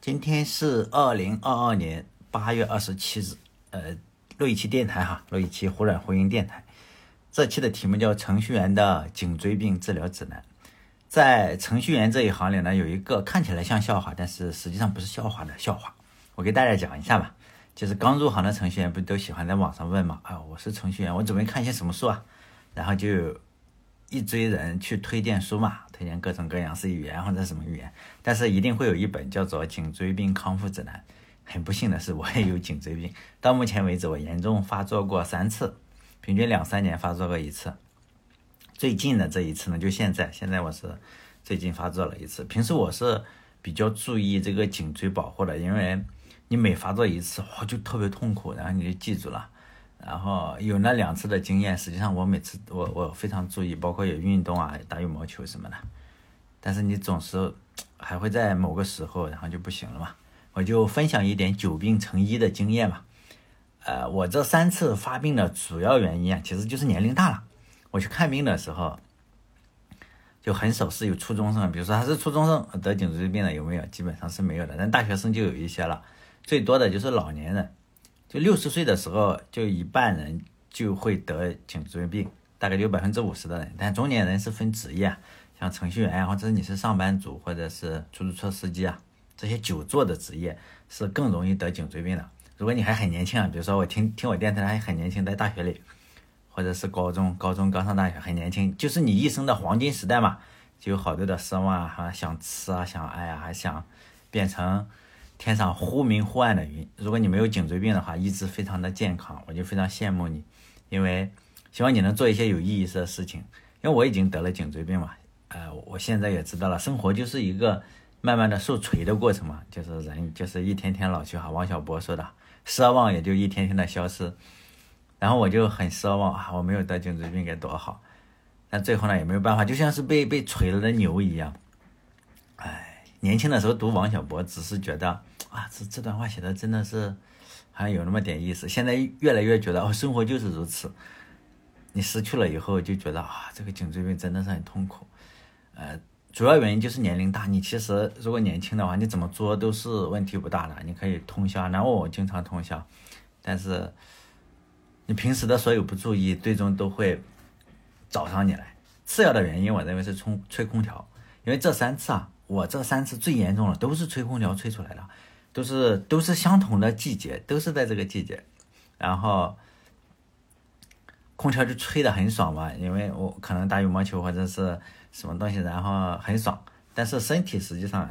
今天是二零二二年八月二十七日，呃，录一期电台哈，录一期忽软婚姻电台。这期的题目叫《程序员的颈椎病治疗指南》。在程序员这一行里呢，有一个看起来像笑话，但是实际上不是笑话的笑话。我给大家讲一下吧。就是刚入行的程序员，不都喜欢在网上问嘛？啊，我是程序员，我准备看一些什么书啊？然后就一堆人去推荐书嘛。推荐各种各样是语言或者什么语言，但是一定会有一本叫做《颈椎病康复指南》。很不幸的是，我也有颈椎病。到目前为止，我严重发作过三次，平均两三年发作过一次。最近的这一次呢，就现在，现在我是最近发作了一次。平时我是比较注意这个颈椎保护的，因为你每发作一次，哇，就特别痛苦，然后你就记住了。然后有那两次的经验，实际上我每次我我非常注意，包括有运动啊，打羽毛球什么的。但是你总是还会在某个时候，然后就不行了嘛。我就分享一点久病成医的经验嘛。呃，我这三次发病的主要原因啊，其实就是年龄大了。我去看病的时候，就很少是有初中生，比如说他是初中生得颈椎病的有没有？基本上是没有的。但大学生就有一些了，最多的就是老年人。就六十岁的时候，就一半人就会得颈椎病，大概有百分之五十的人。但中年人是分职业，像程序员或者你是上班族或者是出租车司机啊，这些久坐的职业是更容易得颈椎病的。如果你还很年轻啊，比如说我听听我电台还很年轻，在大学里，或者是高中高中刚上大学很年轻，就是你一生的黄金时代嘛，就有好多的奢望啊，想吃啊，想爱啊，还想变成。天上忽明忽暗的云，如果你没有颈椎病的话，一直非常的健康，我就非常羡慕你，因为希望你能做一些有意义的事情。因为我已经得了颈椎病嘛，呃，我现在也知道了，生活就是一个慢慢的受锤的过程嘛，就是人就是一天天老去哈。王小波说的，奢望也就一天天的消失。然后我就很奢望啊，我没有得颈椎病该多好，但最后呢也没有办法，就像是被被锤了的牛一样。哎，年轻的时候读王小波，只是觉得。啊，这这段话写的真的是，好像有那么点意思。现在越来越觉得，哦，生活就是如此。你失去了以后，就觉得啊，这个颈椎病真的是很痛苦。呃，主要原因就是年龄大。你其实如果年轻的话，你怎么做都是问题不大的。你可以通宵，然后我经常通宵，但是你平时的所有不注意，最终都会找上你来。次要的原因，我认为是冲吹空调，因为这三次啊，我这三次最严重了，都是吹空调吹出来的。都是都是相同的季节，都是在这个季节，然后空调就吹得很爽嘛，因为我可能打羽毛球或者是什么东西，然后很爽，但是身体实际上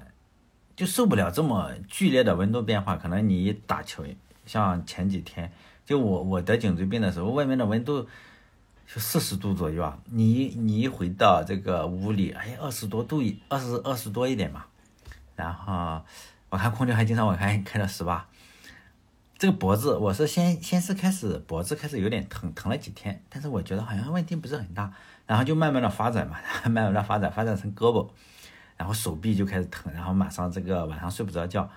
就受不了这么剧烈的温度变化。可能你打球，像前几天，就我我得颈椎病的时候，外面的温度就四十度左右啊，你你一回到这个屋里，哎，二十多度一二十二十多一点嘛，然后。我看空调还经常我看开到十八，这个脖子我是先先是开始脖子开始有点疼，疼了几天，但是我觉得好像问题不是很大，然后就慢慢的发展嘛，慢慢的发展发展成胳膊，然后手臂就开始疼，然后马上这个晚上睡不着觉，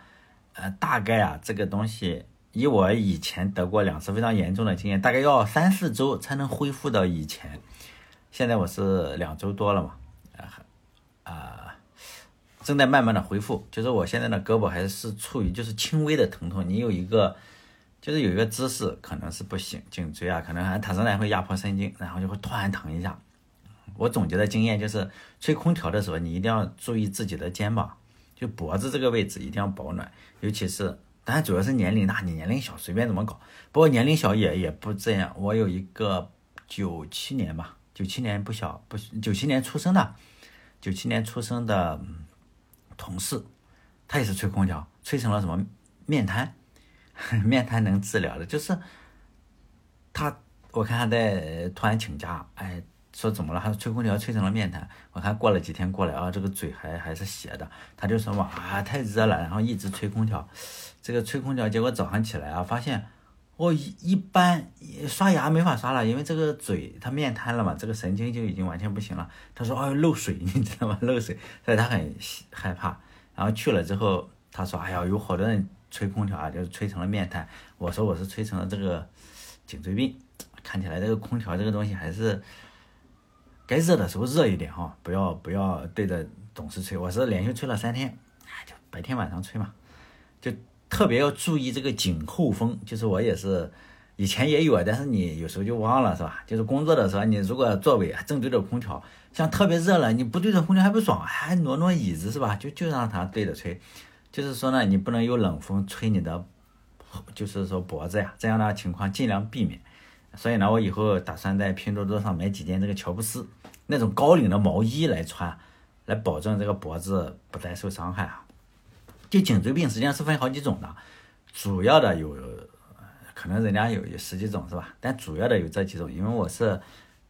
呃，大概啊这个东西以我以前得过两次非常严重的经验，大概要三四周才能恢复到以前，现在我是两周多了嘛，啊啊。正在慢慢的恢复，就是我现在的胳膊还是处于就是轻微的疼痛。你有一个，就是有一个姿势可能是不行，颈椎啊可能还它仍然会压迫神经，然后就会突然疼一下。我总结的经验就是，吹空调的时候你一定要注意自己的肩膀，就脖子这个位置一定要保暖，尤其是，当然主要是年龄大，你年龄小随便怎么搞。不过年龄小也也不这样。我有一个九七年吧，九七年不小不九七年出生的，九七年出生的。同事，他也是吹空调，吹成了什么面瘫？面瘫能治疗的，就是他。我看他在突然请假，哎，说怎么了？他说吹空调吹成了面瘫。我看过了几天过来啊，这个嘴还还是斜的。他就说嘛啊，太热了，然后一直吹空调。这个吹空调，结果早上起来啊，发现我一一般刷牙没法刷了，因为这个嘴他面瘫了嘛，这个神经就已经完全不行了。他说哦，漏水，你知道吗？漏水，所以他很害怕。然后去了之后，他说：“哎呀，有好多人吹空调啊，就是吹成了面瘫。”我说：“我是吹成了这个颈椎病。”看起来这个空调这个东西还是该热的时候热一点哈，不要不要对着总是吹。我是连续吹了三天，就白天晚上吹嘛。就特别要注意这个颈后风。就是我也是以前也有啊，但是你有时候就忘了是吧？就是工作的时候，你如果座位正对着空调，像特别热了，你不对着空调还不爽，还挪挪椅子是吧？就就让它对着吹。就是说呢，你不能有冷风吹你的，就是说脖子呀，这样的情况尽量避免。所以呢，我以后打算在拼多多上买几件这个乔布斯那种高领的毛衣来穿，来保证这个脖子不再受伤害啊。就颈椎病实际上是分好几种的，主要的有，可能人家有有十几种是吧？但主要的有这几种，因为我是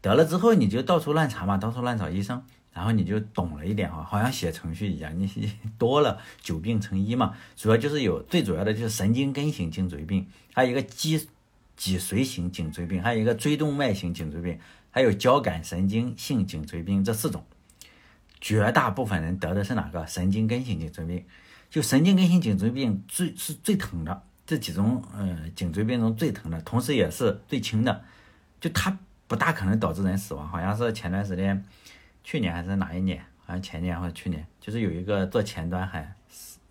得了之后你就到处乱查嘛，到处乱找医生。然后你就懂了一点啊，好像写程序一样，你多了久病成医嘛。主要就是有最主要的就是神经根型颈椎病，还有一个脊脊髓型颈椎病，还有一个椎动脉型颈椎病，还有交感神经性颈椎病这四种。绝大部分人得的是哪个？神经根性颈椎病。就神经根性颈椎病最是最疼的，这几种呃颈椎病中最疼的，同时也是最轻的，就它不大可能导致人死亡。好像是前段时间。去年还是哪一年？好像前年或者去年，就是有一个做前端还，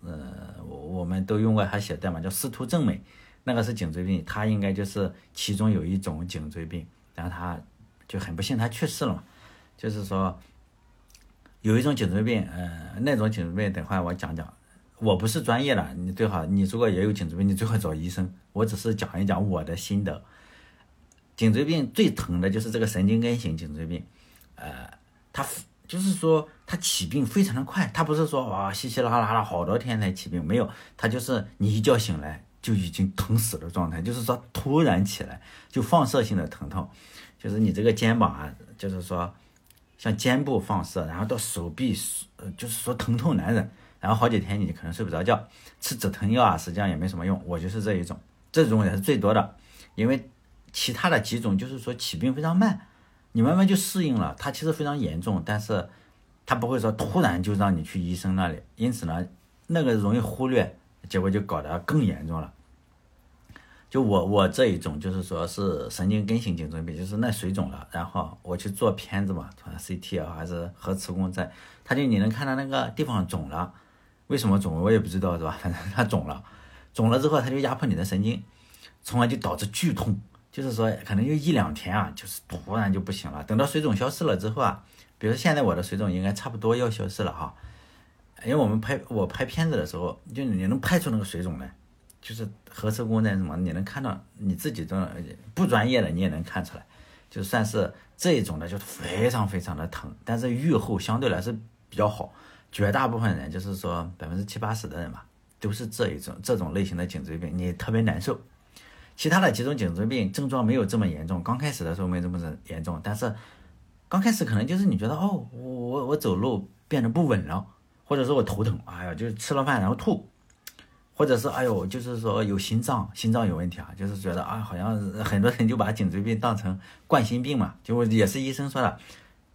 呃，我我们都用过他写代码叫司徒正美，那个是颈椎病，他应该就是其中有一种颈椎病，然后他就很不幸他去世了嘛。就是说有一种颈椎病，呃，那种颈椎病等会我讲讲，我不是专业的，你最好你如果也有颈椎病，你最好找医生。我只是讲一讲我的心得。颈椎病最疼的就是这个神经根型颈椎病，呃。他就是说，他起病非常的快，他不是说哇稀稀拉拉了好多天才起病，没有，他就是你一觉醒来就已经疼死的状态，就是说突然起来就放射性的疼痛，就是你这个肩膀啊，就是说像肩部放射，然后到手臂，呃，就是说疼痛难忍，然后好几天你可能睡不着觉，吃止疼药啊，实际上也没什么用，我就是这一种，这种也是最多的，因为其他的几种就是说起病非常慢。你慢慢就适应了，它其实非常严重，但是它不会说突然就让你去医生那里，因此呢，那个容易忽略，结果就搞得更严重了。就我我这一种就是说是神经根型颈椎病，就是那水肿了，然后我去做片子嘛，CT 啊还是核磁共振，他就你能看到那个地方肿了，为什么肿我也不知道是吧？反正它肿了，肿了之后它就压迫你的神经，从而就导致剧痛。就是说，可能就一两天啊，就是突然就不行了。等到水肿消失了之后啊，比如现在我的水肿应该差不多要消失了哈，因为我们拍我拍片子的时候，就你能拍出那个水肿来，就是核磁共振什么，你能看到你自己的不专业的你也能看出来，就算是这一种的，就非常非常的疼，但是愈后相对来说比较好。绝大部分人就是说百分之七八十的人吧，都是这一种这种类型的颈椎病，你特别难受。其他的几种颈椎病症状没有这么严重，刚开始的时候没这么严重，但是刚开始可能就是你觉得哦，我我我走路变得不稳了，或者说我头疼，哎呀，就是吃了饭然后吐，或者是哎呦，就是说有心脏心脏有问题啊，就是觉得啊，好像很多人就把颈椎病当成冠心病嘛，就也是医生说的，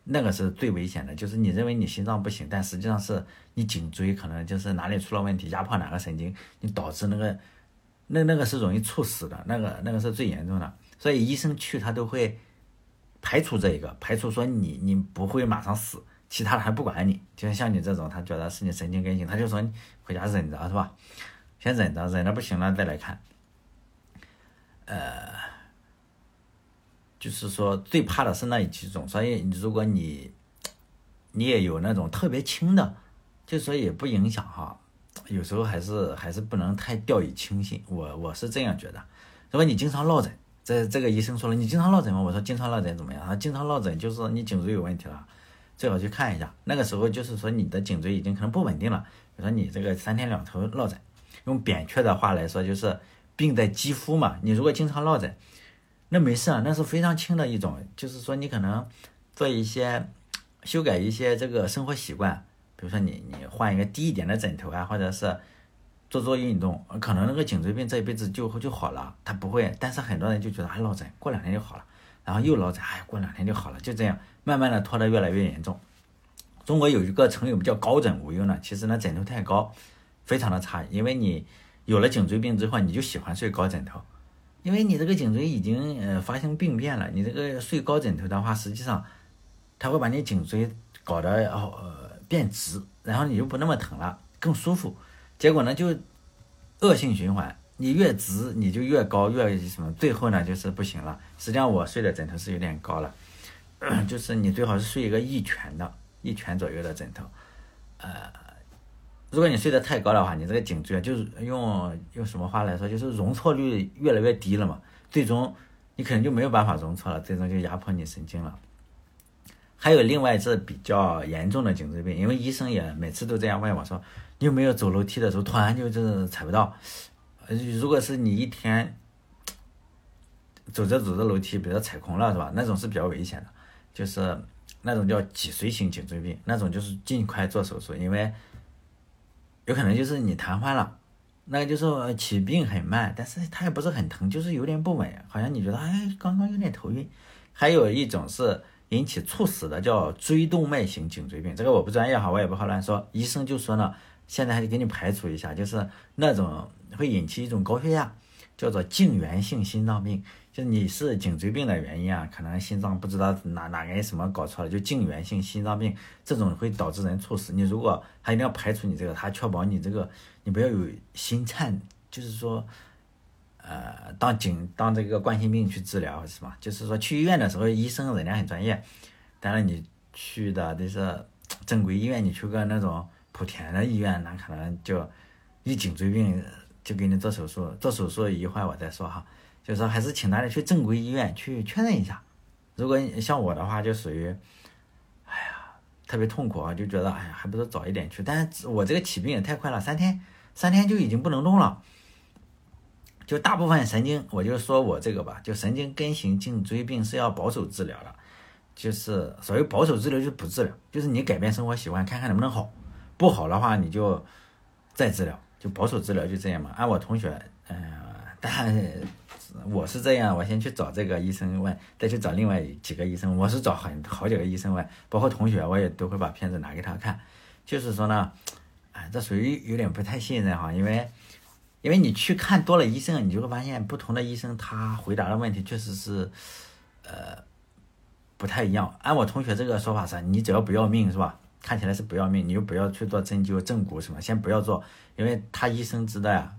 那个是最危险的，就是你认为你心脏不行，但实际上是你颈椎可能就是哪里出了问题，压迫哪个神经，你导致那个。那那个是容易猝死的，那个那个是最严重的，所以医生去他都会排除这一个，排除说你你不会马上死，其他的还不管你，就像像你这种，他觉得是你神经根性，他就说你回家忍着是吧？先忍着，忍着不行了再来看。呃，就是说最怕的是那几种，所以如果你你也有那种特别轻的，就说也不影响哈。有时候还是还是不能太掉以轻心，我我是这样觉得。如果你经常落枕，这这个医生说了，你经常落枕吗？我说经常落枕怎么样？他经常落枕就是你颈椎有问题了，最好去看一下。那个时候就是说你的颈椎已经可能不稳定了。比如说你这个三天两头落枕，用扁鹊的话来说就是病在肌肤嘛。你如果经常落枕，那没事啊，那是非常轻的一种，就是说你可能做一些修改一些这个生活习惯。比如说你你换一个低一点的枕头啊，或者是做做运动，可能那个颈椎病这一辈子就就好了，他不会。但是很多人就觉得啊落枕过两天就好了，然后又落枕，哎过两天就好了，就这样慢慢的拖得越来越严重。中国有一个成语叫高枕无忧呢，其实呢枕头太高，非常的差，因为你有了颈椎病之后，你就喜欢睡高枕头，因为你这个颈椎已经呃发生病变了，你这个睡高枕头的话，实际上它会把你颈椎搞得呃。变直，然后你就不那么疼了，更舒服。结果呢，就恶性循环。你越直你就越高，越什么，最后呢就是不行了。实际上我睡的枕头是有点高了，就是你最好是睡一个一拳的，一拳左右的枕头。呃，如果你睡得太高的话，你这个颈椎就是用用什么话来说，就是容错率越来越低了嘛。最终你可能就没有办法容错了，最终就压迫你神经了。还有另外是比较严重的颈椎病，因为医生也每次都这样问我说，你有没有走楼梯的时候突然就是踩不到？如果是你一天走着走着楼梯，比如说踩空了，是吧？那种是比较危险的，就是那种叫脊髓型颈椎病，那种就是尽快做手术，因为有可能就是你瘫痪了，那个就是起病很慢，但是它也不是很疼，就是有点不稳，好像你觉得哎，刚刚有点头晕。还有一种是引起猝死的，叫椎动脉型颈椎病，这个我不专业哈，我也不好乱说。医生就说呢，现在还得给你排除一下，就是那种。会引起一种高血压，叫做颈源性心脏病，就你是颈椎病的原因啊，可能心脏不知道哪哪个什么搞错了，就颈源性心脏病这种会导致人猝死。你如果他一定要排除你这个，他确保你这个你不要有心颤，就是说，呃，当颈当这个冠心病去治疗是吧？就是说去医院的时候，医生人家很专业，当然你去的得是正规医院，你去个那种莆田的医院，那可能就一颈椎病。就给你做手术，做手术一会儿我再说哈，就是说还是请大家去正规医院去确认一下。如果像我的话，就属于，哎呀，特别痛苦啊，就觉得哎呀，还不如早一点去。但是我这个起病也太快了，三天，三天就已经不能动了。就大部分神经，我就说我这个吧，就神经根型颈椎病是要保守治疗的，就是所谓保守治疗就不治疗，就是你改变生活习惯，看看能不能好，不好的话你就再治疗。保守治疗就这样嘛。按我同学，嗯，但我是这样，我先去找这个医生问，再去找另外几个医生。我是找很好几个医生问，包括同学，我也都会把片子拿给他看。就是说呢，哎，这属于有点不太信任哈，因为因为你去看多了医生，你就会发现不同的医生他回答的问题确实是，呃，不太一样。按我同学这个说法是，你只要不要命是吧？看起来是不要命，你就不要去做针灸、正骨什么，先不要做，因为他医生知道呀，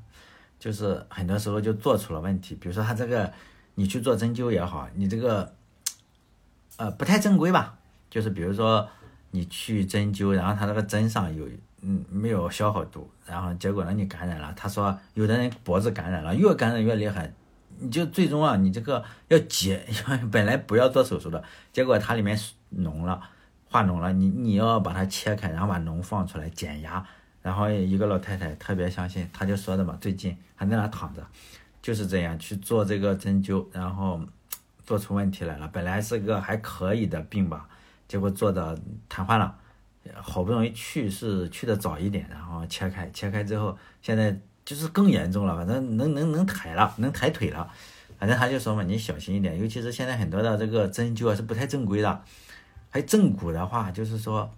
就是很多时候就做出了问题。比如说他这个，你去做针灸也好，你这个，呃，不太正规吧？就是比如说你去针灸，然后他这个针上有，嗯，没有消好毒，然后结果呢你感染了。他说有的人脖子感染了，越感染越厉害，你就最终啊，你这个要解，本来不要做手术的，结果它里面脓了。化脓了，你你要把它切开，然后把脓放出来减压。然后一个老太太特别相信，她就说的嘛，最近还在那躺着，就是这样去做这个针灸，然后做出问题来了。本来是个还可以的病吧，结果做的瘫痪了。好不容易去是去的早一点，然后切开，切开之后现在就是更严重了，反正能能能抬了，能抬腿了。反正他就说嘛，你小心一点，尤其是现在很多的这个针灸啊是不太正规的。还有正骨的话，就是说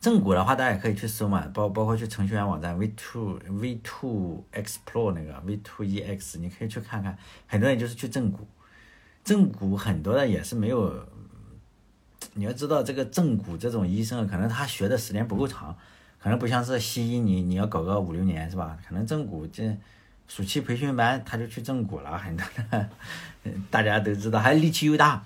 正骨的话，大家也可以去搜嘛，包包括去程序员网站 V two V two Explore 那个 V two E X，你可以去看看。很多人就是去正骨，正骨很多的也是没有。你要知道，这个正骨这种医生，可能他学的时间不够长，可能不像是西医，你你要搞个五六年是吧？可能正骨这暑期培训班他就去正骨了，很多的，大家都知道，还力气又大。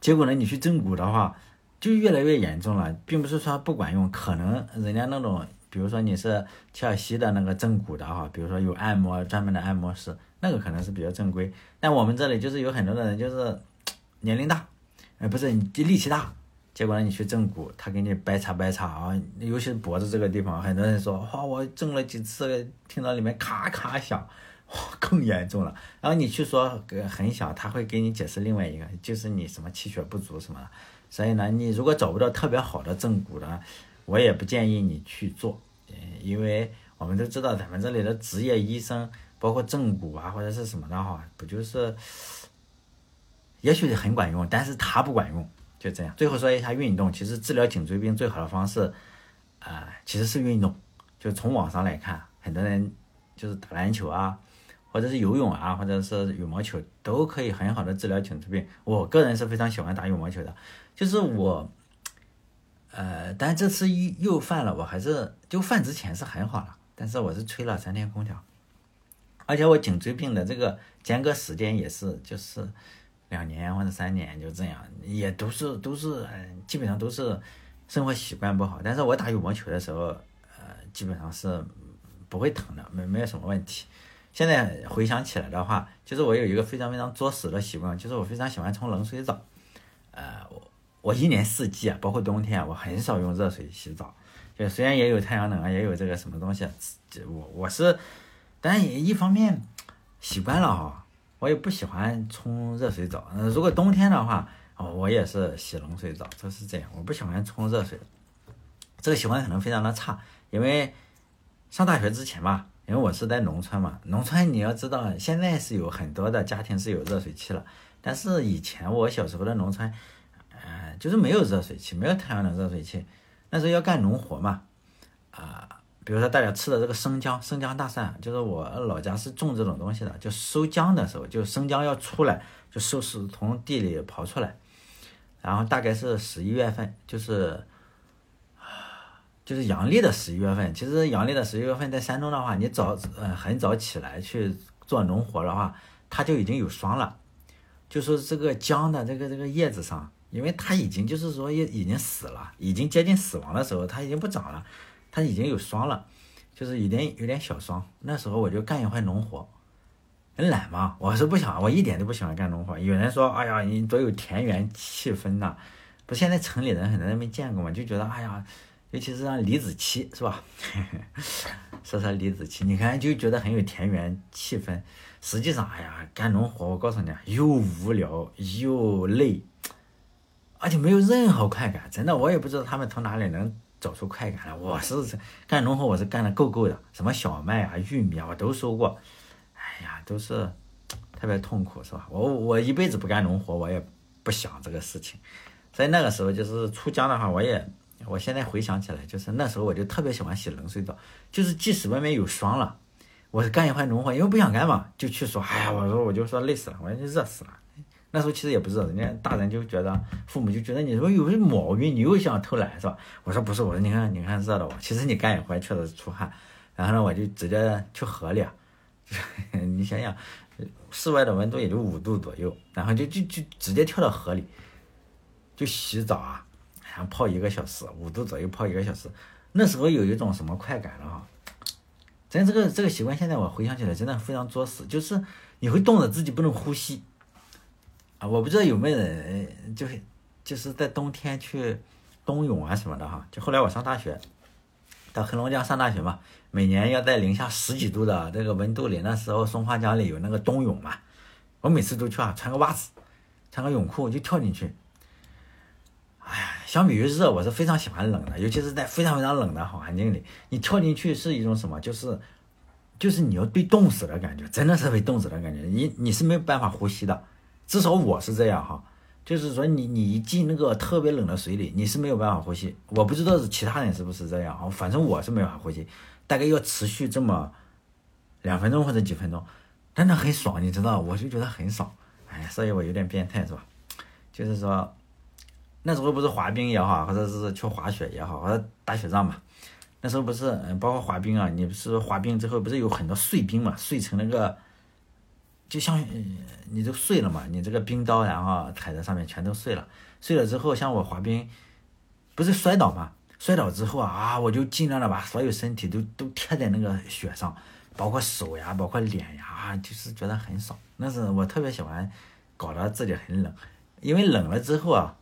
结果呢，你去正骨的话，就越来越严重了，并不是说不管用，可能人家那种，比如说你是切尔西的那个正骨的哈，比如说有按摩专门的按摩师，那个可能是比较正规。但我们这里就是有很多的人就是年龄大，哎，不是你力气大，结果呢你去正骨，他给你掰叉掰叉啊，尤其是脖子这个地方，很多人说哇，我正了几次，听到里面咔咔响。更严重了，然后你去说很小，他会给你解释另外一个，就是你什么气血不足什么的。所以呢，你如果找不到特别好的正骨的，我也不建议你去做，因为我们都知道咱们这里的职业医生，包括正骨啊或者是什么的哈，不就是，也许很管用，但是他不管用，就这样。最后说一下运动，其实治疗颈椎病最好的方式，啊，其实是运动。就从网上来看，很多人就是打篮球啊。或者是游泳啊，或者是羽毛球，都可以很好的治疗颈椎病。我个人是非常喜欢打羽毛球的，就是我，呃，但这次又又犯了，我还是就犯之前是很好了，但是我是吹了三天空调。而且我颈椎病的这个间隔时间也是就是两年或者三年，就这样，也都是都是嗯基本上都是生活习惯不好。但是我打羽毛球的时候，呃，基本上是不会疼的，没没有什么问题。现在回想起来的话，就是我有一个非常非常作死的习惯，就是我非常喜欢冲冷水澡。呃，我我一年四季啊，包括冬天啊，我很少用热水洗澡。就虽然也有太阳能啊，也有这个什么东西，我我是，但也一方面习惯了哈，我也不喜欢冲热水澡。如果冬天的话，哦，我也是洗冷水澡，就是这样。我不喜欢冲热水，这个习惯可能非常的差，因为上大学之前吧。因为我是在农村嘛，农村你要知道，现在是有很多的家庭是有热水器了，但是以前我小时候的农村，呃，就是没有热水器，没有太阳能热水器，那时候要干农活嘛，啊，比如说大家吃的这个生姜，生姜大蒜，就是我老家是种这种东西的，就收姜的时候，就生姜要出来，就收是从地里刨出来，然后大概是十一月份，就是。就是阳历的十一月份，其实阳历的十一月份在山东的话，你早呃很早起来去做农活的话，它就已经有霜了。就说这个姜的这个这个叶子上，因为它已经就是说也已经死了，已经接近死亡的时候，它已经不长了，它已经有霜了，就是有点有点小霜。那时候我就干一会农活，很懒嘛，我是不想，我一点都不喜欢干农活。有人说，哎呀，你多有田园气氛呐，不，现在城里人很多人没见过嘛，就觉得，哎呀。尤其是让李子柒是吧？说说李子柒，你看就觉得很有田园气氛。实际上，哎呀，干农活，我告诉你，又无聊又累，而且没有任何快感。真的，我也不知道他们从哪里能找出快感来。我是干农活，我是干的够够的，什么小麦啊、玉米啊，我都收过。哎呀，都是特别痛苦，是吧？我我一辈子不干农活，我也不想这个事情。所以那个时候就是出江的话，我也。我现在回想起来，就是那时候我就特别喜欢洗冷水澡，就是即使外面有霜了，我是干一会农活，因为不想干嘛，就去说，哎呀，我说我就说累死了，我就热死了。那时候其实也不热，人家大人就觉得，父母就觉得你说有毛病，你又想偷懒是吧？我说不是，我说你看你看热的我，其实你干一会确实出汗，然后呢我就直接去河里，你想想，室外的温度也就五度左右，然后就就就直接跳到河里，就洗澡啊。泡一个小时，五度左右泡一个小时，那时候有一种什么快感了哈！真这个这个习惯，现在我回想起来真的非常作死，就是你会冻得自己不能呼吸啊！我不知道有没有人就是就是在冬天去冬泳啊什么的哈。就后来我上大学，到黑龙江上大学嘛，每年要在零下十几度的这个温度里，那时候松花江里有那个冬泳嘛，我每次都去啊，穿个袜子，穿个泳裤就跳进去。相比于热，我是非常喜欢冷的，尤其是在非常非常冷的好环境里，你跳进去是一种什么？就是，就是你要被冻死的感觉，真的是被冻死的感觉。你你是没有办法呼吸的，至少我是这样哈。就是说，你你一进那个特别冷的水里，你是没有办法呼吸。我不知道是其他人是不是这样啊，反正我是没法呼吸，大概要持续这么两分钟或者几分钟，真的很爽，你知道？我就觉得很爽，哎，所以我有点变态是吧？就是说。那时候不是滑冰也好，或者是去滑雪也好，或者打雪仗嘛。那时候不是，嗯，包括滑冰啊，你不是滑冰之后不是有很多碎冰嘛，碎成那个，就像你都碎了嘛，你这个冰刀然后踩在上面全都碎了。碎了之后，像我滑冰，不是摔倒嘛？摔倒之后啊，啊，我就尽量的把所有身体都都贴在那个雪上，包括手呀，包括脸呀，就是觉得很爽。那是我特别喜欢搞得自己很冷，因为冷了之后啊。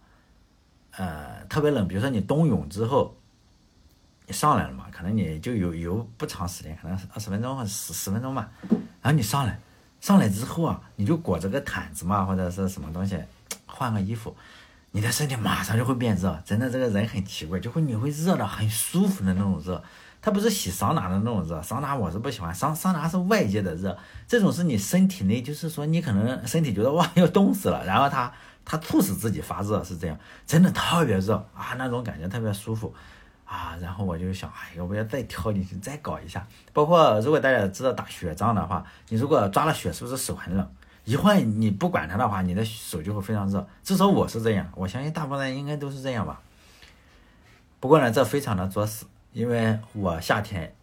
呃，特别冷，比如说你冬泳之后，你上来了嘛，可能你就游游不长时间，可能二十分钟或十十分钟嘛。然后你上来，上来之后啊，你就裹着个毯子嘛，或者是什么东西，换个衣服，你的身体马上就会变热。真的，这个人很奇怪，就会你会热的很舒服的那种热。它不是洗桑拿的那种热，桑拿我是不喜欢，桑桑拿是外界的热，这种是你身体内，就是说你可能身体觉得哇要冻死了，然后它。它促使自己发热是这样，真的特别热啊，那种感觉特别舒服啊。然后我就想，哎，要不要再跳进去再搞一下？包括如果大家知道打雪仗的话，你如果抓了雪，是不是手很冷？一会你不管它的话，你的手就会非常热。至少我是这样，我相信大部分人应该都是这样吧。不过呢，这非常的作死，因为我夏天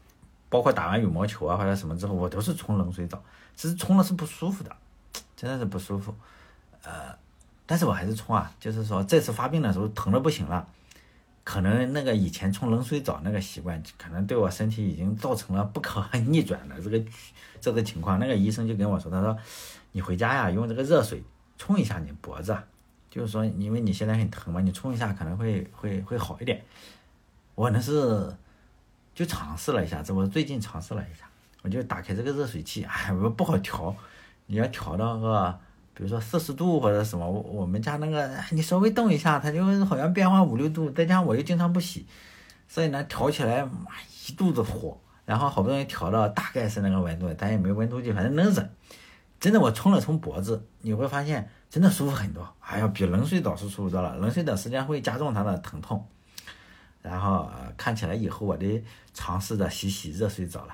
包括打完羽毛球啊或者什么之后，我都是冲冷水澡。其实冲了是不舒服的，真的是不舒服。呃，但是我还是冲啊，就是说这次发病的时候疼的不行了，可能那个以前冲冷水澡那个习惯，可能对我身体已经造成了不可逆转的这个 这个情况。那个医生就跟我说，他说你回家呀，用这个热水冲一下你脖子。就是说，因为你现在很疼嘛，你冲一下可能会会会好一点。我那是就尝试了一下，这我最近尝试了一下，我就打开这个热水器，哎，我不好调，你要调到个，比如说四十度或者什么，我我们家那个你稍微动一下，它就好像变化五六度，再加上我又经常不洗，所以呢调起来妈一肚子火，然后好不容易调到大概是那个温度，但也没温度计，反正能忍。真的，我冲了冲脖子，你会发现真的舒服很多。哎呀，比冷水澡是舒服多了。冷水澡时间会加重它的疼痛。然后看起来以后我得尝试着洗洗热水澡了。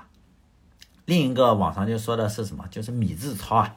另一个网上就说的是什么？就是米字操啊，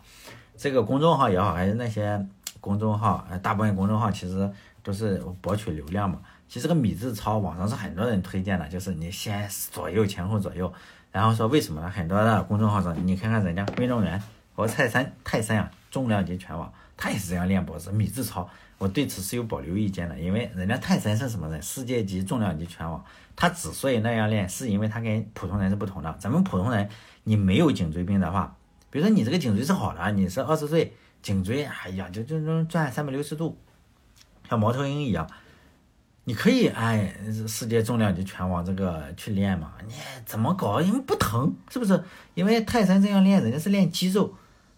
这个公众号也好，还是那些公众号，大部分公众号其实都是博取流量嘛。其实这个米字操网上是很多人推荐的，就是你先左右前后左右，然后说为什么呢？很多的公众号上，你看看人家运动员。和泰山，泰山啊，重量级拳王，他也是这样练脖子。米字操，我对此是有保留意见的，因为人家泰山是什么人？世界级重量级拳王，他之所以那样练，是因为他跟普通人是不同的。咱们普通人，你没有颈椎病的话，比如说你这个颈椎是好的，你是二十岁，颈椎哎呀就就能转三百六十度，像猫头鹰一样。你可以哎世界重量级拳王这个去练嘛？你怎么搞？因为不疼，是不是？因为泰山这样练，人家是练肌肉。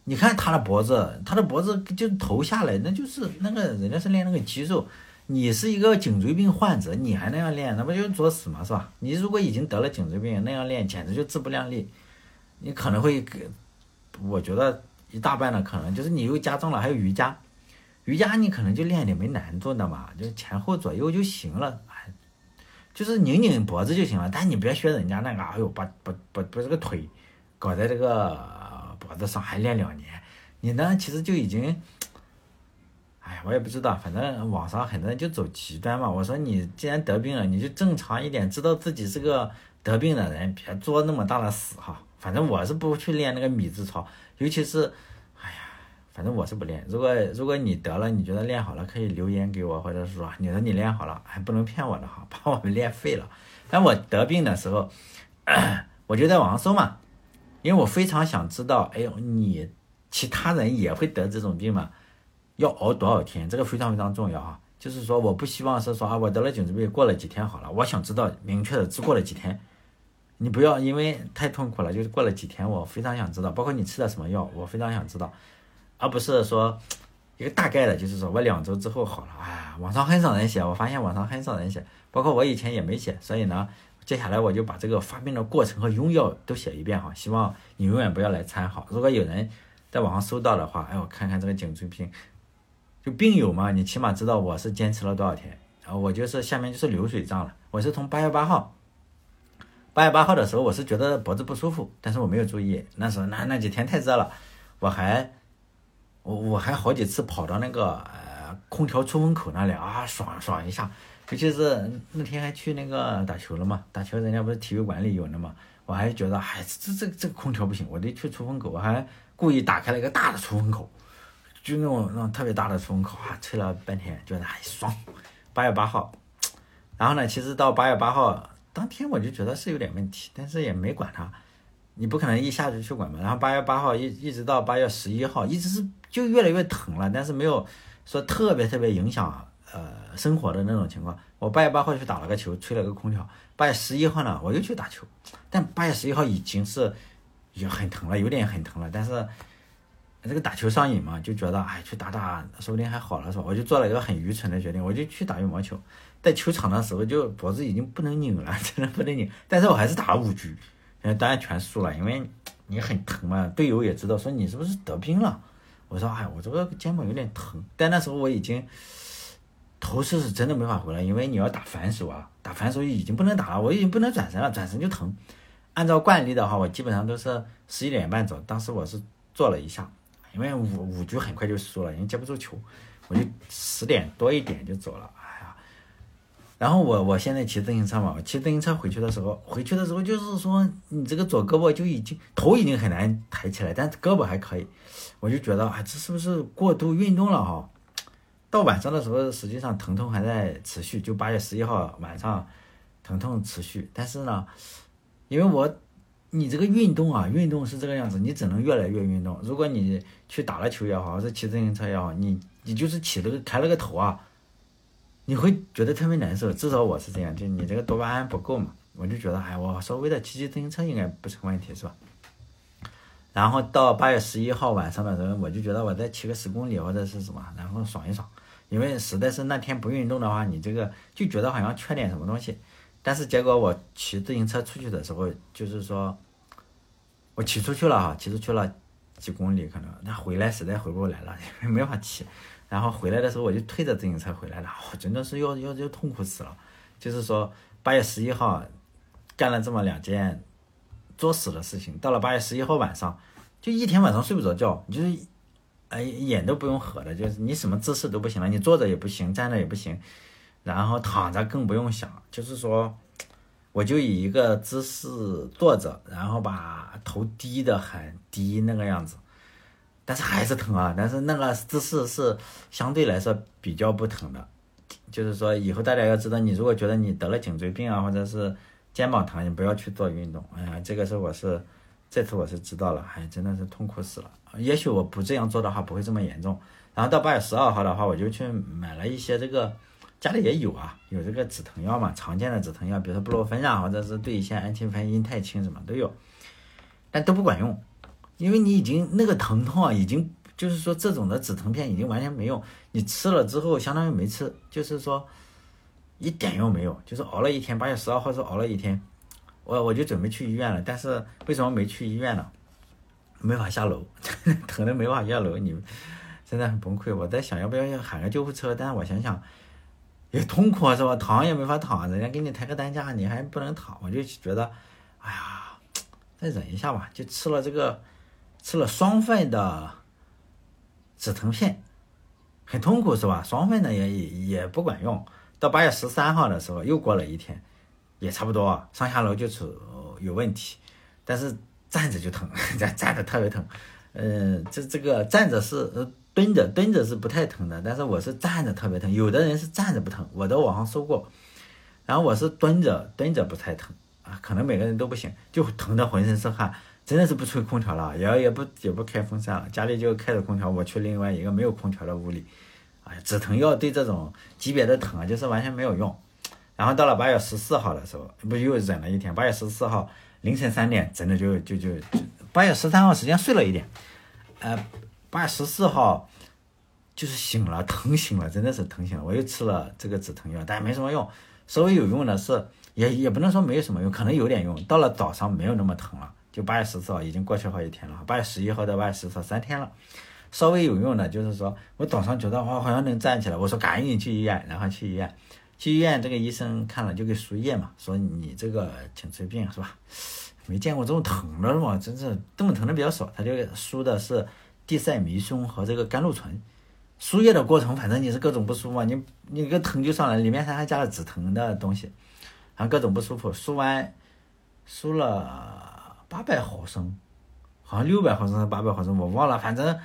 你看他的脖子，他的脖子就头下来，那就是那个人家是练那个肌肉。你是一个颈椎病患者，你还那样练，那不就作死吗？是吧？你如果已经得了颈椎病，那样练简直就自不量力。你可能会，我觉得一大半的可能就是你又加重了，还有瑜伽。瑜伽你可能就练点没难度的嘛，就前后左右就行了，哎，就是拧拧脖子就行了。但你别学人家那个，哎呦，把把把把这个腿搞在这个脖子上还练两年，你呢其实就已经，哎呀，我也不知道，反正网上很多人就走极端嘛。我说你既然得病了，你就正常一点，知道自己是个得病的人，别作那么大的死哈。反正我是不去练那个米字操，尤其是。哎呀反正我是不练。如果如果你得了，你觉得练好了，可以留言给我，或者是说你说你练好了，还不能骗我的哈，把我们练废了。但我得病的时候，我就在网上搜嘛，因为我非常想知道，哎呦，你其他人也会得这种病吗？要熬多少天？这个非常非常重要啊。就是说，我不希望是说啊，我得了颈椎病，过了几天好了。我想知道明确的，只过了几天。你不要因为太痛苦了，就是过了几天，我非常想知道。包括你吃的什么药，我非常想知道。而不是说一个大概的，就是说我两周之后好了。哎，网上很少人写，我发现网上很少人写，包括我以前也没写。所以呢，接下来我就把这个发病的过程和用药都写一遍哈。希望你永远不要来参考。如果有人在网上搜到的话，哎，我看看这个颈椎病，就病友嘛，你起码知道我是坚持了多少天。然后我就是下面就是流水账了。我是从八月八号，八月八号的时候，我是觉得脖子不舒服，但是我没有注意。那时候那那几天太热了，我还。我我还好几次跑到那个呃空调出风口那里啊，爽爽一下，尤其是那天还去那个打球了嘛，打球人家不是体育馆里有的嘛，我还觉得哎这这这空调不行，我得去出风口，我还故意打开了一个大的出风口，就那种那种特别大的出风口啊，吹了半天觉得还爽。八月八号，然后呢，其实到八月八号当天我就觉得是有点问题，但是也没管它。你不可能一下子去管嘛，然后八月八号一一直到八月十一号，一直是就越来越疼了，但是没有说特别特别影响呃生活的那种情况。我八月八号去打了个球，吹了个空调。八月十一号呢，我又去打球，但八月十一号已经是已经很疼了，有点很疼了。但是这个打球上瘾嘛，就觉得哎去打打，说不定还好了是吧？我就做了一个很愚蠢的决定，我就去打羽毛球。在球场的时候，就脖子已经不能拧了，真的不能拧。但是我还是打了五局。当然全输了，因为你很疼嘛。队友也知道说你是不是得病了。我说哎，我这个肩膀有点疼。但那时候我已经头势是真的没法回来，因为你要打反手啊，打反手已经不能打了，我已经不能转身了，转身就疼。按照惯例的话，我基本上都是十一点半走。当时我是坐了一下，因为五五局很快就输了，因为接不住球，我就十点多一点就走了。然后我我现在骑自行车嘛，骑自行车回去的时候，回去的时候就是说你这个左胳膊就已经头已经很难抬起来，但胳膊还可以，我就觉得啊，这是不是过度运动了哈？到晚上的时候，实际上疼痛还在持续，就八月十一号晚上疼痛持续，但是呢，因为我你这个运动啊，运动是这个样子，你只能越来越运动。如果你去打了球也好，还是骑自行车也好，你你就是起了个开了个头啊。你会觉得特别难受，至少我是这样，就你这个多巴胺不够嘛，我就觉得，哎，我稍微的骑骑自行车应该不成问题，是吧？然后到八月十一号晚上的时候，我就觉得我再骑个十公里或者是什么，然后爽一爽，因为实在是那天不运动的话，你这个就觉得好像缺点什么东西。但是结果我骑自行车出去的时候，就是说，我骑出去了哈，骑出去了几公里可能，那回来实在回不来了，因 为没法骑。然后回来的时候，我就推着自行车回来了，我真的是要要要痛苦死了。就是说，八月十一号干了这么两件作死的事情，到了八月十一号晚上，就一天晚上睡不着觉，就是哎眼都不用合的，就是你什么姿势都不行了，你坐着也不行，站着也不行，然后躺着更不用想。就是说，我就以一个姿势坐着，然后把头低的很低那个样子。但是还是疼啊！但是那个姿势是相对来说比较不疼的，就是说以后大家要知道，你如果觉得你得了颈椎病啊，或者是肩膀疼，你不要去做运动。哎呀，这个是我是这次我是知道了，哎，真的是痛苦死了。也许我不这样做的话，不会这么严重。然后到八月十二号的话，我就去买了一些这个家里也有啊，有这个止疼药嘛，常见的止疼药，比如说布洛芬啊，或者是对乙酰氨基酚、英泰清什么都有，但都不管用。因为你已经那个疼痛啊，已经就是说这种的止疼片已经完全没用，你吃了之后相当于没吃，就是说一点用没有，就是熬了一天，八月十二号是熬了一天，我 我就准备去医院了，但是为什么没去医院呢？没法下楼，疼的没法下楼，你真的很崩溃。我在想要不要喊个救护车，但是我想想也痛苦啊，是吧？躺也没法躺，人家给你抬个担架，你还不能躺，我就觉得，哎呀，再忍一下吧，就吃了这个。吃了双份的止疼片，很痛苦是吧？双份的也也也不管用。到八月十三号的时候，又过了一天，也差不多，上下楼就是有问题。但是站着就疼，站站着特别疼。嗯，这这个站着是呃蹲着，蹲着是不太疼的，但是我是站着特别疼。有的人是站着不疼，我在网上搜过。然后我是蹲着，蹲着不太疼啊，可能每个人都不行，就疼得浑身是汗。真的是不吹空调了，也也不也不开风扇了，家里就开着空调。我去另外一个没有空调的屋里，哎，止疼药对这种级别的疼啊，就是完全没有用。然后到了八月十四号的时候，不又忍了一天？八月十四号凌晨三点，真的就就就，八月十三号时间睡了一点，呃，八月十四号就是醒了，疼醒了，真的是疼醒了。我又吃了这个止疼药，但没什么用。稍微有用的是，也也不能说没有什么用，可能有点用。到了早上没有那么疼了。就八月十四号已经过去好几天了，八月十一号到八月十四号三天了，稍微有用的，就是说我早上觉得我好像能站起来，我说赶紧去医院，然后去医院，去医院这个医生看了就给输液嘛，说你这个颈椎病是吧？没见过这么疼的嘛，真是这么疼的比较少，他就输的是地塞米松和这个甘露醇，输液的过程反正你是各种不舒服，你你个疼就上来，里面他还加了止疼的东西，然后各种不舒服，输完输了。八百毫升，好像六百毫升还是八百毫升，我忘了，反正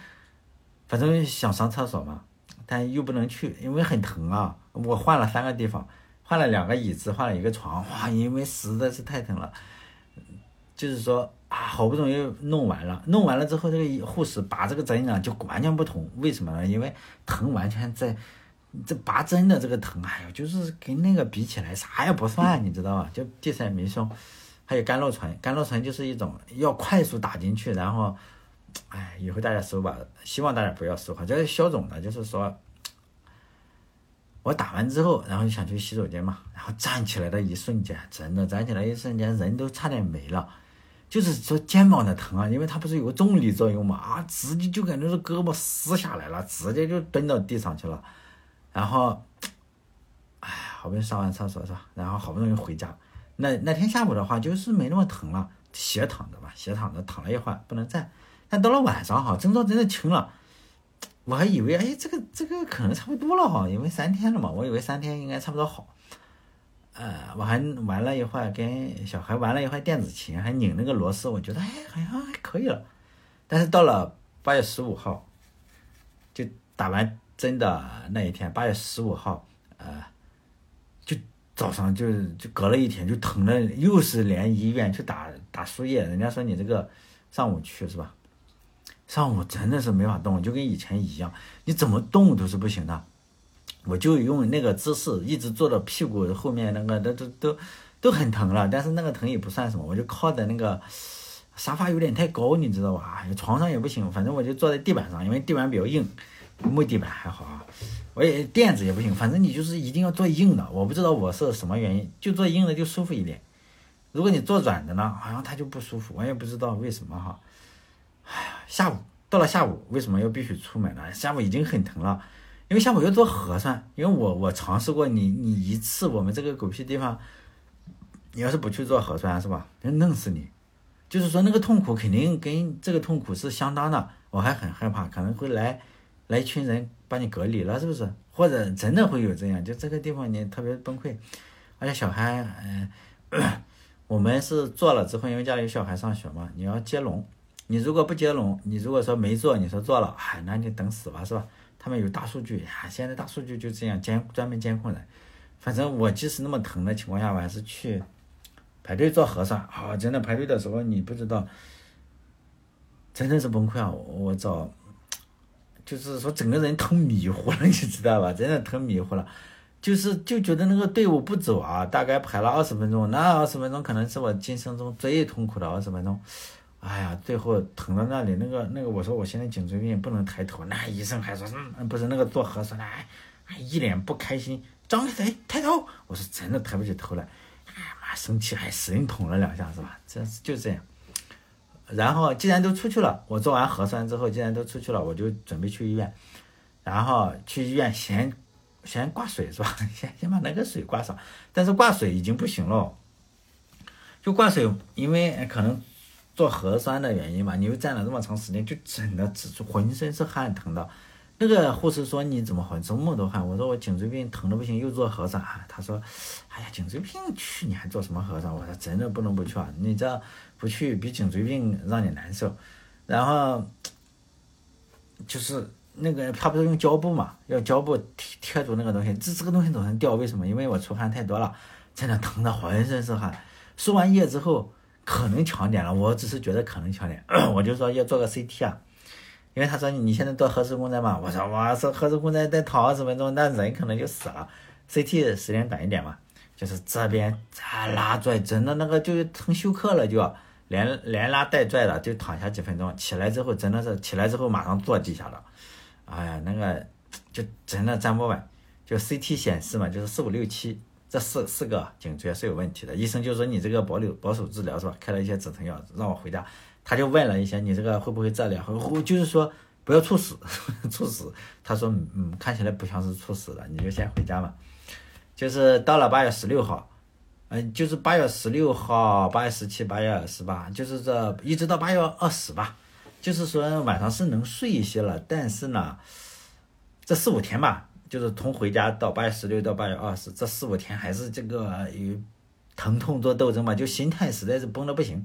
反正想上厕所嘛，但又不能去，因为很疼啊。我换了三个地方，换了两个椅子，换了一个床，哇，因为实在是太疼了。就是说啊，好不容易弄完了，弄完了之后，这个护士拔这个针呢，就完全不同。为什么呢？因为疼完全在这拔针的这个疼，哎呦，就是跟那个比起来啥也不算，你知道吧？就地塞米松。还有甘露醇，甘露醇就是一种要快速打进去，然后，哎，以后大家搜吧，希望大家不要搜哈，这是消肿的，就是说，我打完之后，然后就想去洗手间嘛，然后站起来的一瞬间，真的站起来一瞬间，人都差点没了，就是说肩膀的疼啊，因为它不是有个重力作用嘛，啊，直接就感觉是胳膊撕下来了，直接就蹲到地上去了，然后，哎，好不容易上完厕所是吧，然后好不容易回家。那那天下午的话，就是没那么疼了，斜躺着吧，斜躺着躺了一会儿，不能站。但到了晚上哈，症状真的轻了，我还以为哎，这个这个可能差不多了哈，因为三天了嘛，我以为三天应该差不多好。呃，我还玩了一会儿，跟小孩玩了一会儿电子琴，还拧那个螺丝，我觉得哎，好像还可以了。但是到了八月十五号，就打完针的那一天，八月十五号，呃，早上就就隔了一天就疼了，又是连医院去打打输液，人家说你这个上午去是吧？上午真的是没法动，就跟以前一样，你怎么动都是不行的。我就用那个姿势一直坐到屁股后面那个都都都都很疼了，但是那个疼也不算什么，我就靠在那个沙发有点太高，你知道吧？床上也不行，反正我就坐在地板上，因为地板比较硬，木地板还好啊。我也垫子也不行，反正你就是一定要做硬的。我不知道我是什么原因，就做硬的就舒服一点。如果你做软的呢，好像它就不舒服，我也不知道为什么哈。哎呀，下午到了下午，为什么又必须出门呢？下午已经很疼了，因为下午要做核酸。因为我我尝试过，你你一次我们这个狗屁地方，你要是不去做核酸是吧？能弄死你。就是说那个痛苦肯定跟这个痛苦是相当的，我还很害怕，可能会来来一群人把你隔离了，是不是？或者真的会有这样，就这个地方你特别崩溃，而且小孩，嗯，我们是做了之后，因为家里有小孩上学嘛，你要接龙。你如果不接龙，你如果说没做，你说做了，哎，那你等死吧，是吧？他们有大数据呀，现在大数据就这样监专门监控人。反正我即使那么疼的情况下，我还是去排队做核酸。啊，真的排队的时候，你不知道，真的是崩溃啊！我找，就是说整个人疼迷糊了，你知道吧？真的疼迷糊了，就是就觉得那个队伍不走啊，大概排了二十分钟，那二十分钟可能是我今生中最痛苦的二十分钟。哎呀，最后疼到那里，那个那个，我说我现在颈椎病不能抬头，那医生还说，嗯，不是那个做核酸的，哎，一脸不开心，张开嘴抬头，我说真的抬不起头来，哎妈生气还使劲捅了两下是吧？这就这样。然后既然都出去了，我做完核酸之后，既然都出去了，我就准备去医院，然后去医院先先挂水是吧？先先把那个水挂上，但是挂水已经不行了，就挂水，因为可能。做核酸的原因嘛，你又站了这么长时间，就真的只是浑身是汗，疼的。那个护士说你怎么浑这么多汗？我说我颈椎病疼的不行，又做核酸。他说，哎呀，颈椎病去你还做什么核酸？我说真的不能不去啊，你这不去比颈椎病让你难受。然后就是那个他不是用胶布嘛，要胶布贴贴住那个东西，这这个东西总是掉，为什么？因为我出汗太多了，真的疼的浑身是汗。输完液之后。可能强点了，我只是觉得可能强点，我就说要做个 CT 啊，因为他说你现在做核磁共振嘛，我说我说核磁共振再躺二十分钟，那人可能就死了，CT 时间短一点嘛，就是这边啊拉拽，真的那个就是疼休克了，就连连拉带拽的就躺下几分钟，起来之后真的是起来之后马上坐地下了，哎呀那个就真的站不稳，就 CT 显示嘛，就是四五六七。这四四个颈椎是有问题的，医生就说你这个保留保守治疗是吧？开了一些止疼药让我回家，他就问了一些你这个会不会治疗？会就是说不要猝死，猝死。他说嗯，看起来不像是猝死的，你就先回家嘛。就是到了八月十六号，嗯，就是八月十六号、八月十七、八月二十八，就是这一直到八月二十吧。就是说晚上是能睡一些了，但是呢，这四五天吧。就是从回家到八月十六到八月二十这四五天，还是这个与疼痛做斗争嘛，就心态实在是崩的不行。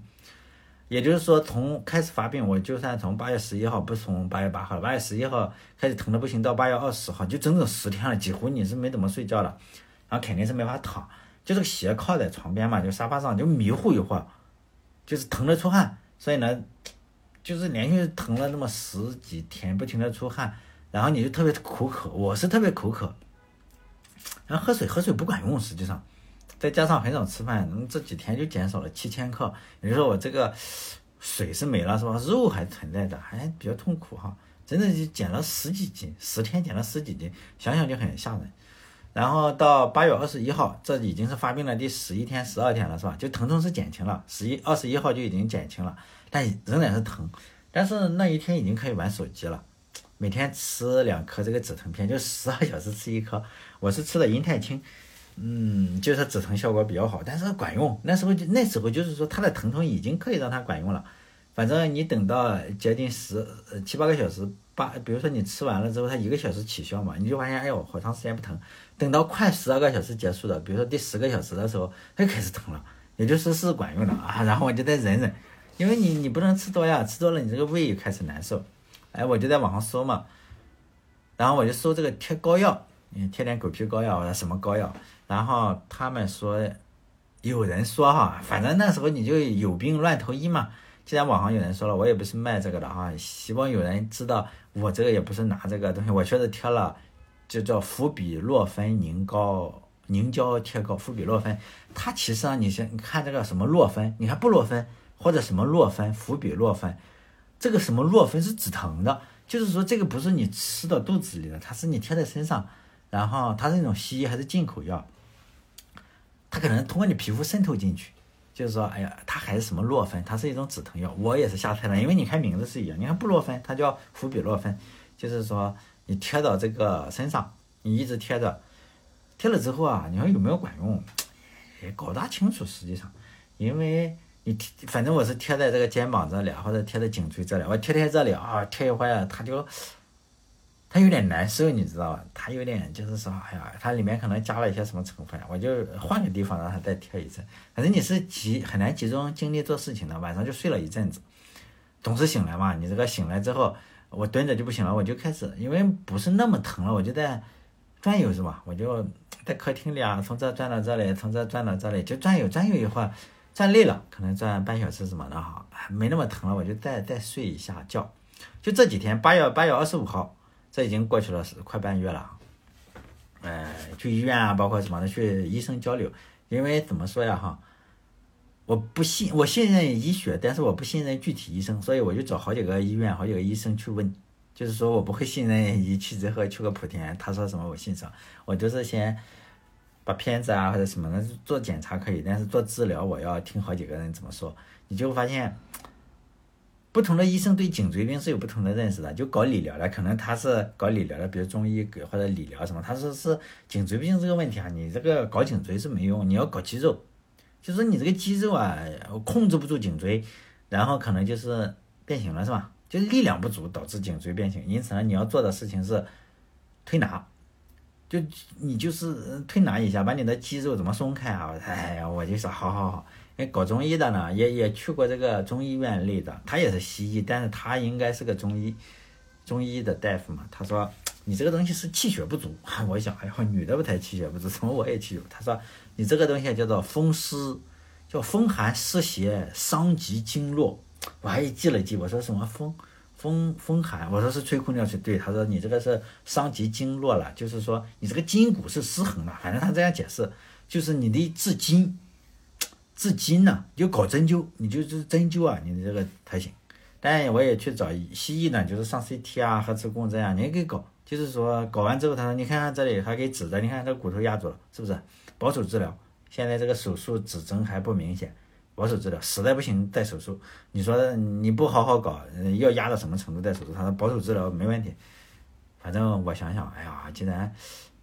也就是说，从开始发病，我就算从八月十一号，不从八月八号，八月十一号开始疼的不行，到八月二十号，就整整十天了，几乎你是没怎么睡觉了，然后肯定是没法躺，就这个斜靠在床边嘛，就沙发上就迷糊一会儿，就是疼的出汗，所以呢，就是连续疼了那么十几天，不停的出汗。然后你就特别口渴，我是特别口渴，然后喝水喝水不管用，实际上，再加上很少吃饭，这几天就减少了七千克。也就是说我这个水是没了是吧？肉还存在的，还比较痛苦哈，真的就减了十几斤，十天减了十几斤，想想就很吓人。然后到八月二十一号，这已经是发病的第十一天、十二天了是吧？就疼痛是减轻了，十一二十一号就已经减轻了，但仍然是疼。但是那一天已经可以玩手机了。每天吃两颗这个止疼片，就十二小时吃一颗。我是吃的银泰清，嗯，就是止疼效果比较好，但是管用。那时候就那时候就是说，它的疼痛已经可以让它管用了。反正你等到接近十七八个小时八，比如说你吃完了之后，它一个小时起效嘛，你就发现哎呦好长时间不疼，等到快十二个小时结束了，比如说第十个小时的时候，它就开始疼了，也就是是管用的啊。然后我就再忍忍，因为你你不能吃多呀，吃多了你这个胃又开始难受。哎，我就在网上搜嘛，然后我就搜这个贴膏药，嗯，贴点狗皮膏药或者什么膏药，然后他们说，有人说哈，反正那时候你就有病乱投医嘛。既然网上有人说了，我也不是卖这个的哈，希望有人知道我这个也不是拿这个东西，我确实贴了，就叫氟比洛芬凝膏凝胶贴膏，氟比洛芬，它其实啊，你先看这个什么洛芬，你看布洛芬或者什么洛芬，氟比洛芬，这个什么洛芬是止疼的，就是说这个不是你吃到肚子里的，它是你贴在身上，然后它是那种西医还是进口药，它可能通过你皮肤渗透进去。就是说，哎呀，它还是什么洛芬，它是一种止疼药。我也是瞎猜的，因为你看名字是一样。你看布洛芬，它叫氟比洛芬，就是说你贴到这个身上，你一直贴着，贴了之后啊，你说有没有管用？也搞不大清楚。实际上，因为你贴，反正我是贴在这个肩膀这里，或者贴在颈椎这里。我贴贴这里啊，贴一会儿，它就。它有点难受，你知道吧？它有点就是说，哎呀，它里面可能加了一些什么成分，我就换个地方让它再贴一次。反正你是集很难集中精力做事情的，晚上就睡了一阵子，总是醒来嘛。你这个醒来之后，我蹲着就不行了，我就开始，因为不是那么疼了，我就在转悠是吧？我就在客厅里啊，从这转到这里，从这转到这里，就转悠转悠一会儿，转累了，可能转半小时什么的哈，没那么疼了，我就再再睡一下觉。就这几天，八月八月二十五号。这已经过去了是快半月了，呃，去医院啊，包括什么的，去医生交流，因为怎么说呀哈，我不信，我信任医学，但是我不信任具体医生，所以我就找好几个医院、好几个医生去问，就是说我不会信任一去之后去个莆田，他说什么我信什么，我就是先把片子啊或者什么的做检查可以，但是做治疗我要听好几个人怎么说，你就会发现。不同的医生对颈椎病是有不同的认识的，就搞理疗的，可能他是搞理疗的，比如中医或者理疗什么，他说是颈椎病这个问题啊，你这个搞颈椎是没用，你要搞肌肉，就是你这个肌肉啊控制不住颈椎，然后可能就是变形了，是吧？就力量不足导致颈椎变形，因此呢，你要做的事情是推拿，就你就是推拿一下，把你的肌肉怎么松开啊？哎呀，我就说好好好。哎，搞中医的呢，也也去过这个中医院类的，他也是西医，但是他应该是个中医，中医的大夫嘛。他说你这个东西是气血不足。我一想，哎呀，女的不太气血不足，怎么我也气血？他说你这个东西叫做风湿，叫风寒湿邪伤及经络。我还记了记，我说什么风风风寒？我说是吹空调吹对。他说你这个是伤及经络了，就是说你这个筋骨是失衡了。反正他这样解释，就是你的治筋。治筋呢，就搞针灸，你就是针灸啊，你的这个才行。但我也去找西医呢，就是上 CT 啊、核磁共振啊，你也给搞。就是说搞完之后，他说你看看这里还给指着，你看这骨头压住了，是不是？保守治疗。现在这个手术指征还不明显，保守治疗，实在不行再手术。你说你不好好搞，要压到什么程度再手术？他说保守治疗没问题。反正我想想，哎呀，既然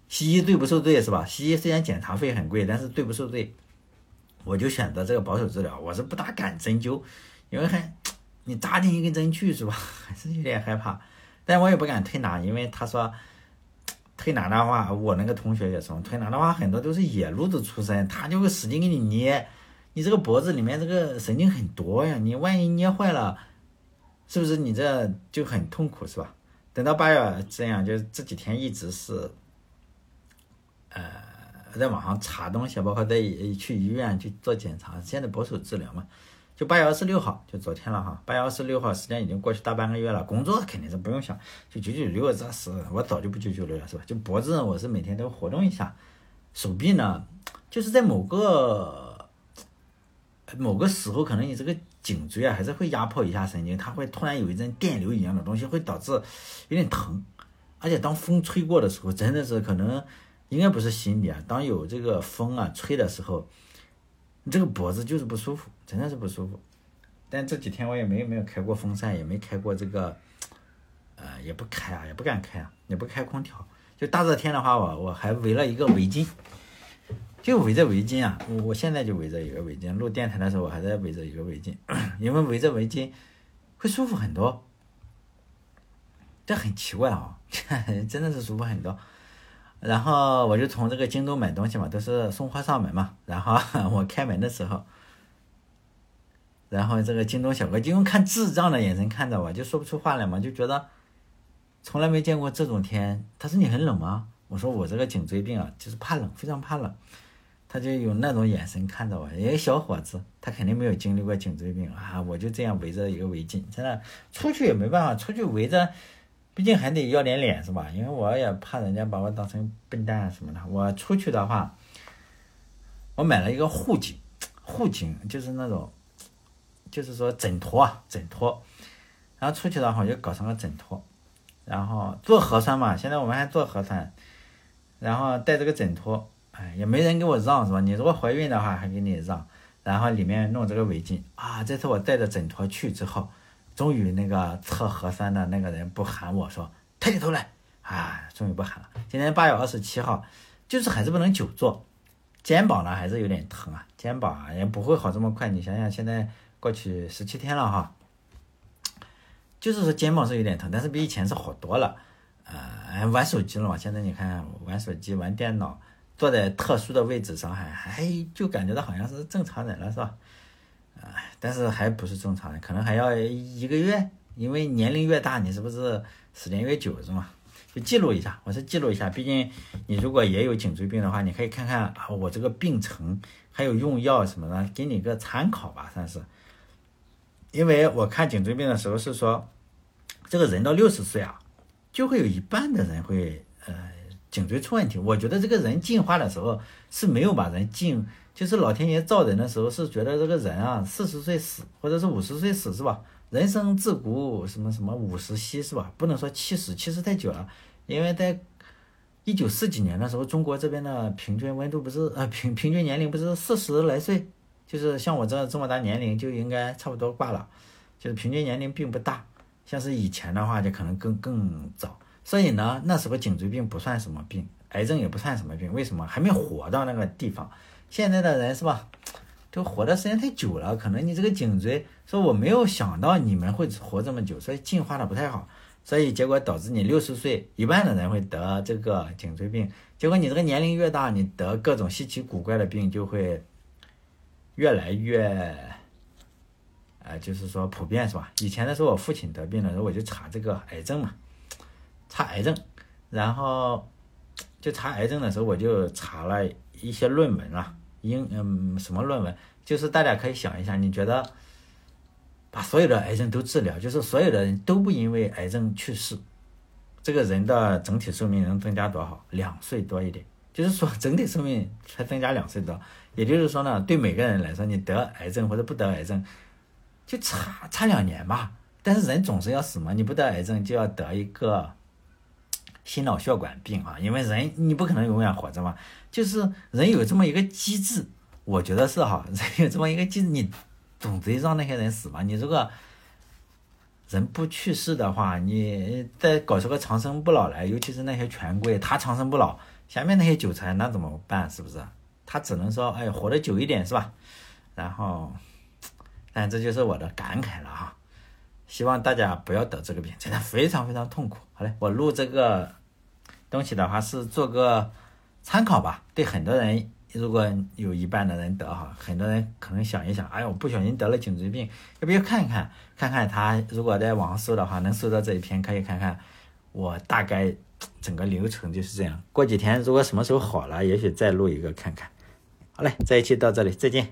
西医对不受罪是吧？西医虽然检查费很贵，但是对不受罪。我就选择这个保守治疗，我是不大敢针灸，因为还你扎进一根针去是吧，还是有点害怕。但我也不敢推拿，因为他说 推拿的话，我那个同学也说，推拿的话很多都是野路子出身，他就会使劲给你捏，你这个脖子里面这个神经很多呀，你万一捏坏了，是不是你这就很痛苦是吧？等到八月这样，就这几天一直是，呃。在网上查东西，包括在去医院去做检查。现在保守治疗嘛，就八月二十六号，就昨天了哈。八月二十六号，时间已经过去大半个月了。工作肯定是不用想，就九九六这是我早就不九九六了，是吧？就脖子，我是每天都活动一下。手臂呢，就是在某个某个时候，可能你这个颈椎啊，还是会压迫一下神经，它会突然有一阵电流一样的东西，会导致有点疼。而且当风吹过的时候，真的是可能。应该不是心里啊，当有这个风啊吹的时候，你这个脖子就是不舒服，真的是不舒服。但这几天我也没没有开过风扇，也没开过这个，呃，也不开啊，也不敢开啊，也不开空调。就大热天的话，我我还围了一个围巾，就围着围巾啊。我我现在就围着一个围巾，录电台的时候我还在围着一个围巾，因为围着围巾会舒服很多。这很奇怪啊，真的是舒服很多。然后我就从这个京东买东西嘛，都是送货上门嘛。然后 我开门的时候，然后这个京东小哥就用看智障的眼神看着我，就说不出话来嘛，就觉得从来没见过这种天。他说你很冷吗？我说我这个颈椎病啊，就是怕冷，非常怕冷。他就用那种眼神看着我，一个小伙子，他肯定没有经历过颈椎病啊。我就这样围着一个围巾，真的出去也没办法，出去围着。毕竟还得要点脸是吧？因为我也怕人家把我当成笨蛋什么的。我出去的话，我买了一个护颈，护颈就是那种，就是说枕托啊，枕托。然后出去的话，我就搞成了枕托。然后做核酸嘛，现在我们还做核酸，然后带这个枕托，哎，也没人给我让是吧？你如果怀孕的话，还给你让。然后里面弄这个围巾啊，这次我带着枕托去之后。终于那个测核酸的那个人不喊我说抬起头来啊，终于不喊了。今天八月二十七号，就是还是不能久坐，肩膀呢还是有点疼啊，肩膀啊也不会好这么快。你想想，现在过去十七天了哈，就是说肩膀是有点疼，但是比以前是好多了。呃，玩手机了嘛，现在你看玩手机、玩电脑，坐在特殊的位置上还还就感觉到好像是正常人了，是吧？哎，但是还不是正常人，可能还要一个月，因为年龄越大，你是不是时间越久是吗？就记录一下，我是记录一下，毕竟你如果也有颈椎病的话，你可以看看啊，我这个病程还有用药什么的，给你个参考吧，算是。因为我看颈椎病的时候是说，这个人到六十岁啊，就会有一半的人会呃颈椎出问题。我觉得这个人进化的时候是没有把人进。就是老天爷造人的时候是觉得这个人啊，四十岁死或者是五十岁死是吧？人生自古什么什么五十稀是吧？不能说七十，七十太久了。因为在一九四几年的时候，中国这边的平均温度不是呃平平均年龄不是四十来岁，就是像我这这么大年龄就应该差不多挂了，就是平均年龄并不大。像是以前的话就可能更更早，所以呢那时候颈椎病不算什么病，癌症也不算什么病，为什么还没活到那个地方？现在的人是吧，都活的时间太久了，可能你这个颈椎，说我没有想到你们会活这么久，所以进化的不太好，所以结果导致你六十岁一半的人会得这个颈椎病，结果你这个年龄越大，你得各种稀奇古怪的病就会越来越，呃，就是说普遍是吧？以前的时候我父亲得病的时候，我就查这个癌症嘛，查癌症，然后就查癌症的时候，我就查了一些论文啊。英嗯，什么论文？就是大家可以想一下，你觉得把所有的癌症都治疗，就是所有的人都不因为癌症去世，这个人的整体寿命能增加多少？两岁多一点，就是说整体寿命才增加两岁多。也就是说呢，对每个人来说，你得癌症或者不得癌症，就差差两年吧。但是人总是要死嘛，你不得癌症就要得一个。心脑血管病啊，因为人你不可能永远活着嘛，就是人有这么一个机制，我觉得是哈，人有这么一个机制，你总得让那些人死嘛。你如果人不去世的话，你再搞出个长生不老来，尤其是那些权贵，他长生不老，下面那些韭菜那怎么办？是不是？他只能说，哎，活得久一点是吧？然后，但这就是我的感慨了哈。希望大家不要得这个病，真的非常非常痛苦。好嘞，我录这个东西的话是做个参考吧。对很多人，如果有一半的人得哈，很多人可能想一想，哎呀，我不小心得了颈椎病，要不要看一看？看看他如果在网上搜的话，能搜到这一篇，可以看看我大概 整个流程就是这样。过几天如果什么时候好了，也许再录一个看看。好嘞，这一期到这里，再见。